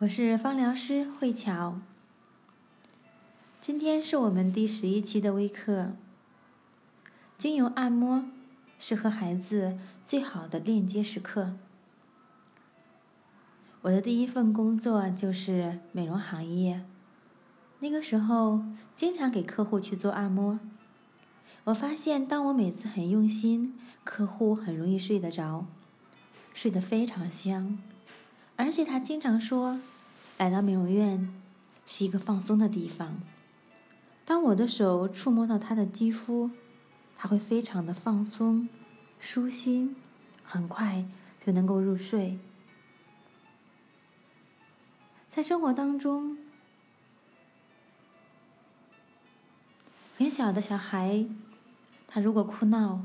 我是芳疗师慧乔。今天是我们第十一期的微课。精油按摩是和孩子最好的链接时刻。我的第一份工作就是美容行业，那个时候经常给客户去做按摩。我发现，当我每次很用心，客户很容易睡得着，睡得非常香。而且他经常说，来到美容院是一个放松的地方。当我的手触摸到他的肌肤，他会非常的放松、舒心，很快就能够入睡。在生活当中，很小的小孩，他如果哭闹，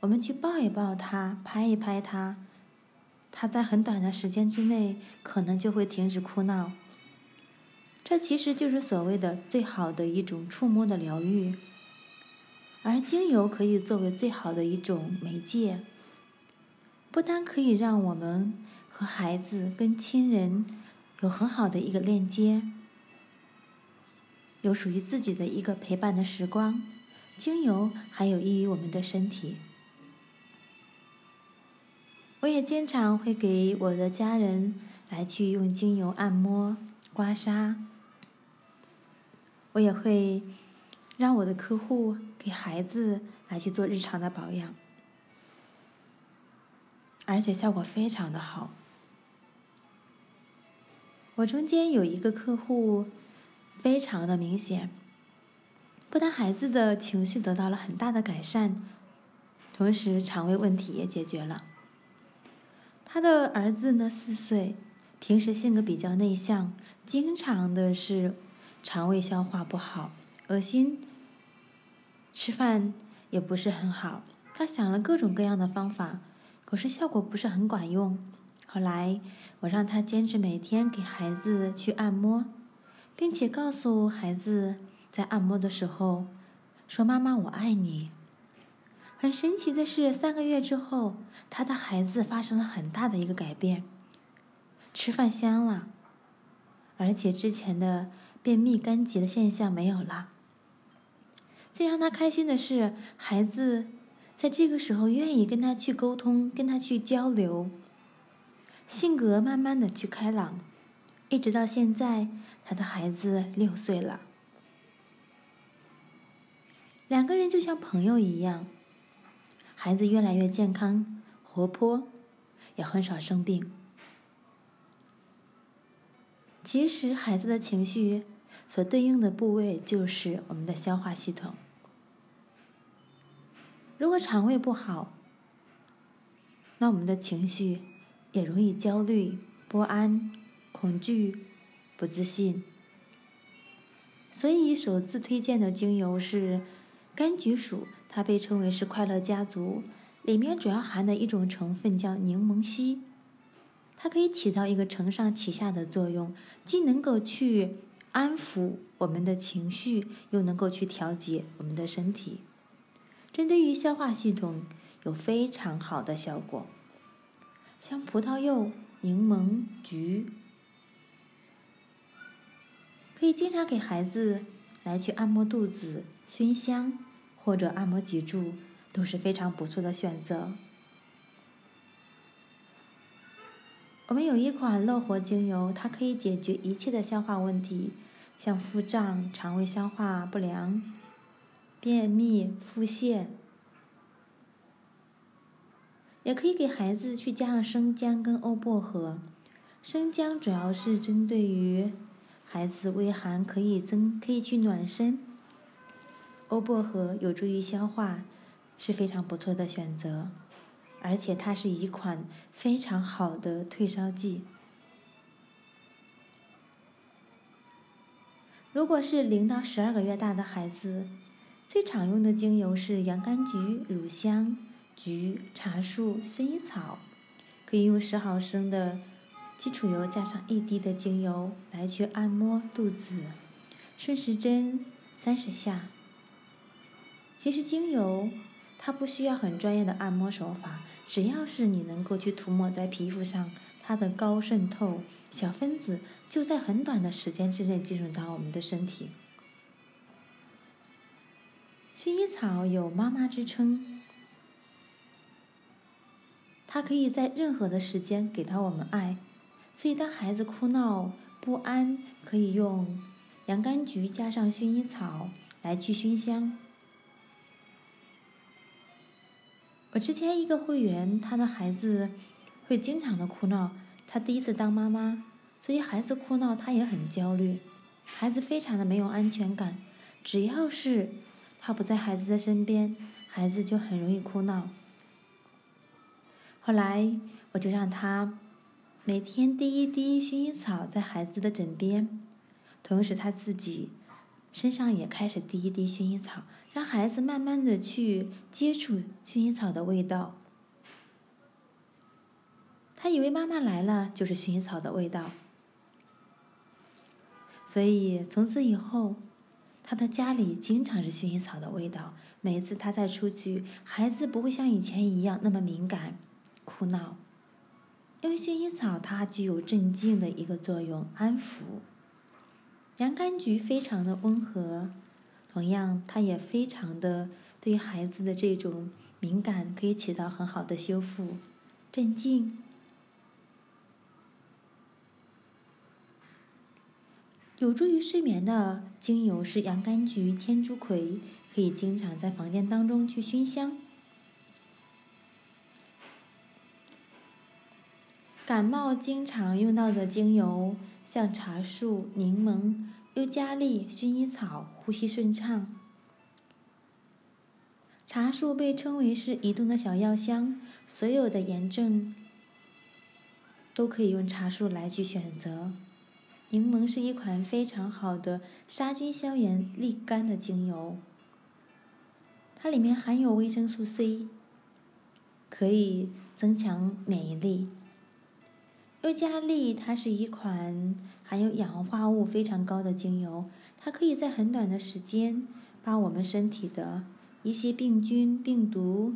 我们去抱一抱他，拍一拍他。他在很短的时间之内，可能就会停止哭闹。这其实就是所谓的最好的一种触摸的疗愈，而精油可以作为最好的一种媒介，不单可以让我们和孩子、跟亲人有很好的一个链接，有属于自己的一个陪伴的时光，精油还有益于我们的身体。我也经常会给我的家人来去用精油按摩、刮痧。我也会让我的客户给孩子来去做日常的保养，而且效果非常的好。我中间有一个客户，非常的明显，不但孩子的情绪得到了很大的改善，同时肠胃问题也解决了。他的儿子呢，四岁，平时性格比较内向，经常的是肠胃消化不好，恶心，吃饭也不是很好。他想了各种各样的方法，可是效果不是很管用。后来我让他坚持每天给孩子去按摩，并且告诉孩子在按摩的时候说：“妈妈，我爱你。”很神奇的是，三个月之后，他的孩子发生了很大的一个改变，吃饭香了，而且之前的便秘、干结的现象没有了。最让他开心的是，孩子在这个时候愿意跟他去沟通，跟他去交流，性格慢慢的去开朗，一直到现在，他的孩子六岁了，两个人就像朋友一样。孩子越来越健康、活泼，也很少生病。其实，孩子的情绪所对应的部位就是我们的消化系统。如果肠胃不好，那我们的情绪也容易焦虑、不安、恐惧、不自信。所以，首次推荐的精油是柑橘属。它被称为是快乐家族，里面主要含的一种成分叫柠檬烯，它可以起到一个承上启下的作用，既能够去安抚我们的情绪，又能够去调节我们的身体，针对于消化系统有非常好的效果。像葡萄柚、柠檬、橘，可以经常给孩子来去按摩肚子、熏香。或者按摩脊柱都是非常不错的选择。我们有一款乐活精油，它可以解决一切的消化问题，像腹胀、肠胃消化不良、便秘、腹泻，也可以给孩子去加上生姜跟欧薄荷。生姜主要是针对于孩子胃寒，可以增，可以去暖身。欧薄荷有助于消化，是非常不错的选择，而且它是一款非常好的退烧剂。如果是零到十二个月大的孩子，最常用的精油是洋甘菊、乳香、菊、茶树、薰衣草，可以用十毫升的基础油加上一滴的精油来去按摩肚子，顺时针三十下。其实精油它不需要很专业的按摩手法，只要是你能够去涂抹在皮肤上，它的高渗透，小分子就在很短的时间之内进入到我们的身体。薰衣草有“妈妈”之称，它可以在任何的时间给到我们爱，所以当孩子哭闹不安，可以用洋甘菊加上薰衣草来去熏香。我之前一个会员，他的孩子会经常的哭闹，他第一次当妈妈，所以孩子哭闹他也很焦虑，孩子非常的没有安全感，只要是。他不在孩子的身边，孩子就很容易哭闹。后来我就让他每天滴一滴薰衣草在孩子的枕边，同时他自己身上也开始滴一滴薰衣草，让孩子慢慢的去接触薰衣草的味道。他以为妈妈来了就是薰衣草的味道，所以从此以后。他的家里经常是薰衣草的味道。每次他再出去，孩子不会像以前一样那么敏感、哭闹，因为薰衣草它具有镇静的一个作用，安抚。洋甘菊非常的温和，同样它也非常的对孩子的这种敏感可以起到很好的修复、镇静。有助于睡眠的精油是洋甘菊、天竺葵，可以经常在房间当中去熏香。感冒经常用到的精油，像茶树、柠檬、尤加利、薰衣草，呼吸顺畅。茶树被称为是移动的小药箱，所有的炎症都可以用茶树来去选择。柠檬是一款非常好的杀菌消炎利肝的精油，它里面含有维生素 C，可以增强免疫力。尤加利它是一款含有氧化物非常高的精油，它可以在很短的时间把我们身体的一些病菌、病毒，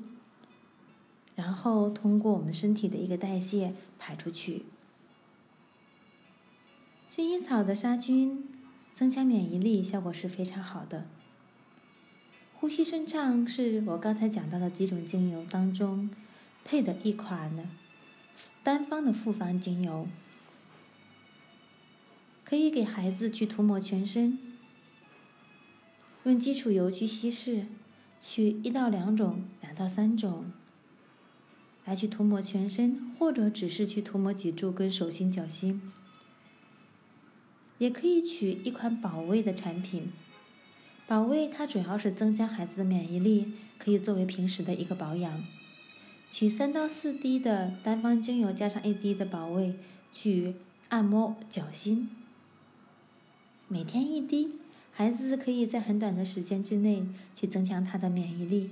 然后通过我们身体的一个代谢排出去。薰衣草的杀菌、增强免疫力效果是非常好的。呼吸顺畅是我刚才讲到的几种精油当中配的一款呢单方的复方精油，可以给孩子去涂抹全身，用基础油去稀释，取一到两种、两到三种来去涂抹全身，或者只是去涂抹脊柱跟手心、脚心。也可以取一款保卫的产品，保卫它主要是增加孩子的免疫力，可以作为平时的一个保养。取三到四滴的单方精油加上一滴的保卫去按摩脚心，每天一滴，孩子可以在很短的时间之内去增强他的免疫力，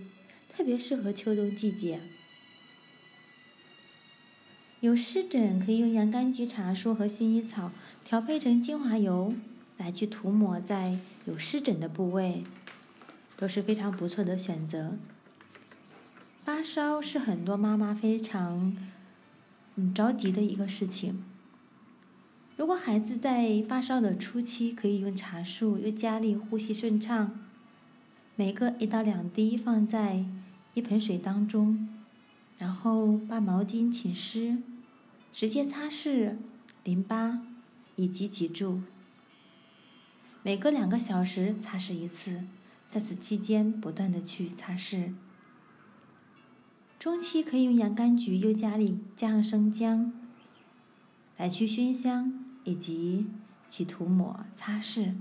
特别适合秋冬季节。有湿疹可以用洋甘菊、茶树和薰衣草调配成精华油来去涂抹在有湿疹的部位，都是非常不错的选择。发烧是很多妈妈非常嗯着急的一个事情。如果孩子在发烧的初期，可以用茶树、又加力呼吸顺畅，每个一到两滴放在一盆水当中。然后把毛巾浸湿，直接擦拭淋巴以及脊柱。每隔两个小时擦拭一次，在此期间不断的去擦拭。中期可以用洋甘菊、尤加利加上生姜来去熏香以及去涂抹擦拭。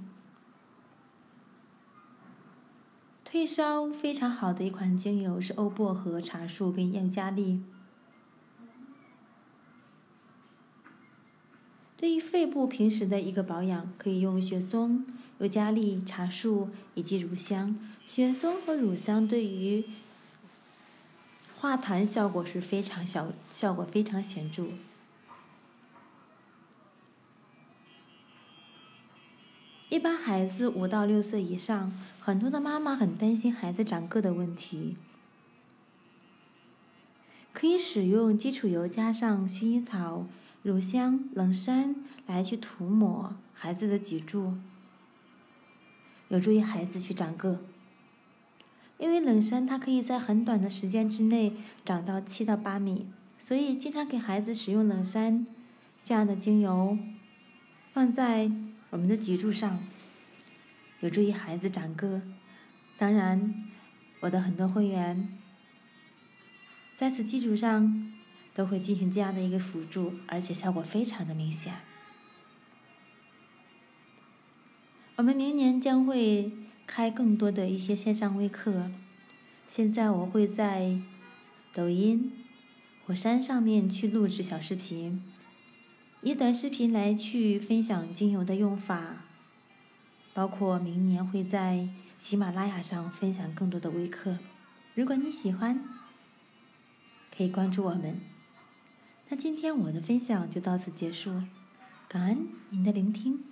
退烧非常好的一款精油是欧薄荷、茶树跟尤加利。对于肺部平时的一个保养，可以用雪松、尤加利、茶树以及乳香。雪松和乳香对于化痰效果是非常小，效果非常显著。一般孩子五到六岁以上，很多的妈妈很担心孩子长个的问题，可以使用基础油加上薰衣草、乳香、冷杉来去涂抹孩子的脊柱，有助于孩子去长个。因为冷杉它可以在很短的时间之内长到七到八米，所以经常给孩子使用冷杉这样的精油，放在我们的脊柱上，有助于孩子长个。当然，我的很多会员在此基础上都会进行这样的一个辅助，而且效果非常的明显。我们明年将会。开更多的一些线上微课，现在我会在抖音、火山上面去录制小视频，以短视频来去分享精油的用法，包括明年会在喜马拉雅上分享更多的微课。如果你喜欢，可以关注我们。那今天我的分享就到此结束，感恩您的聆听。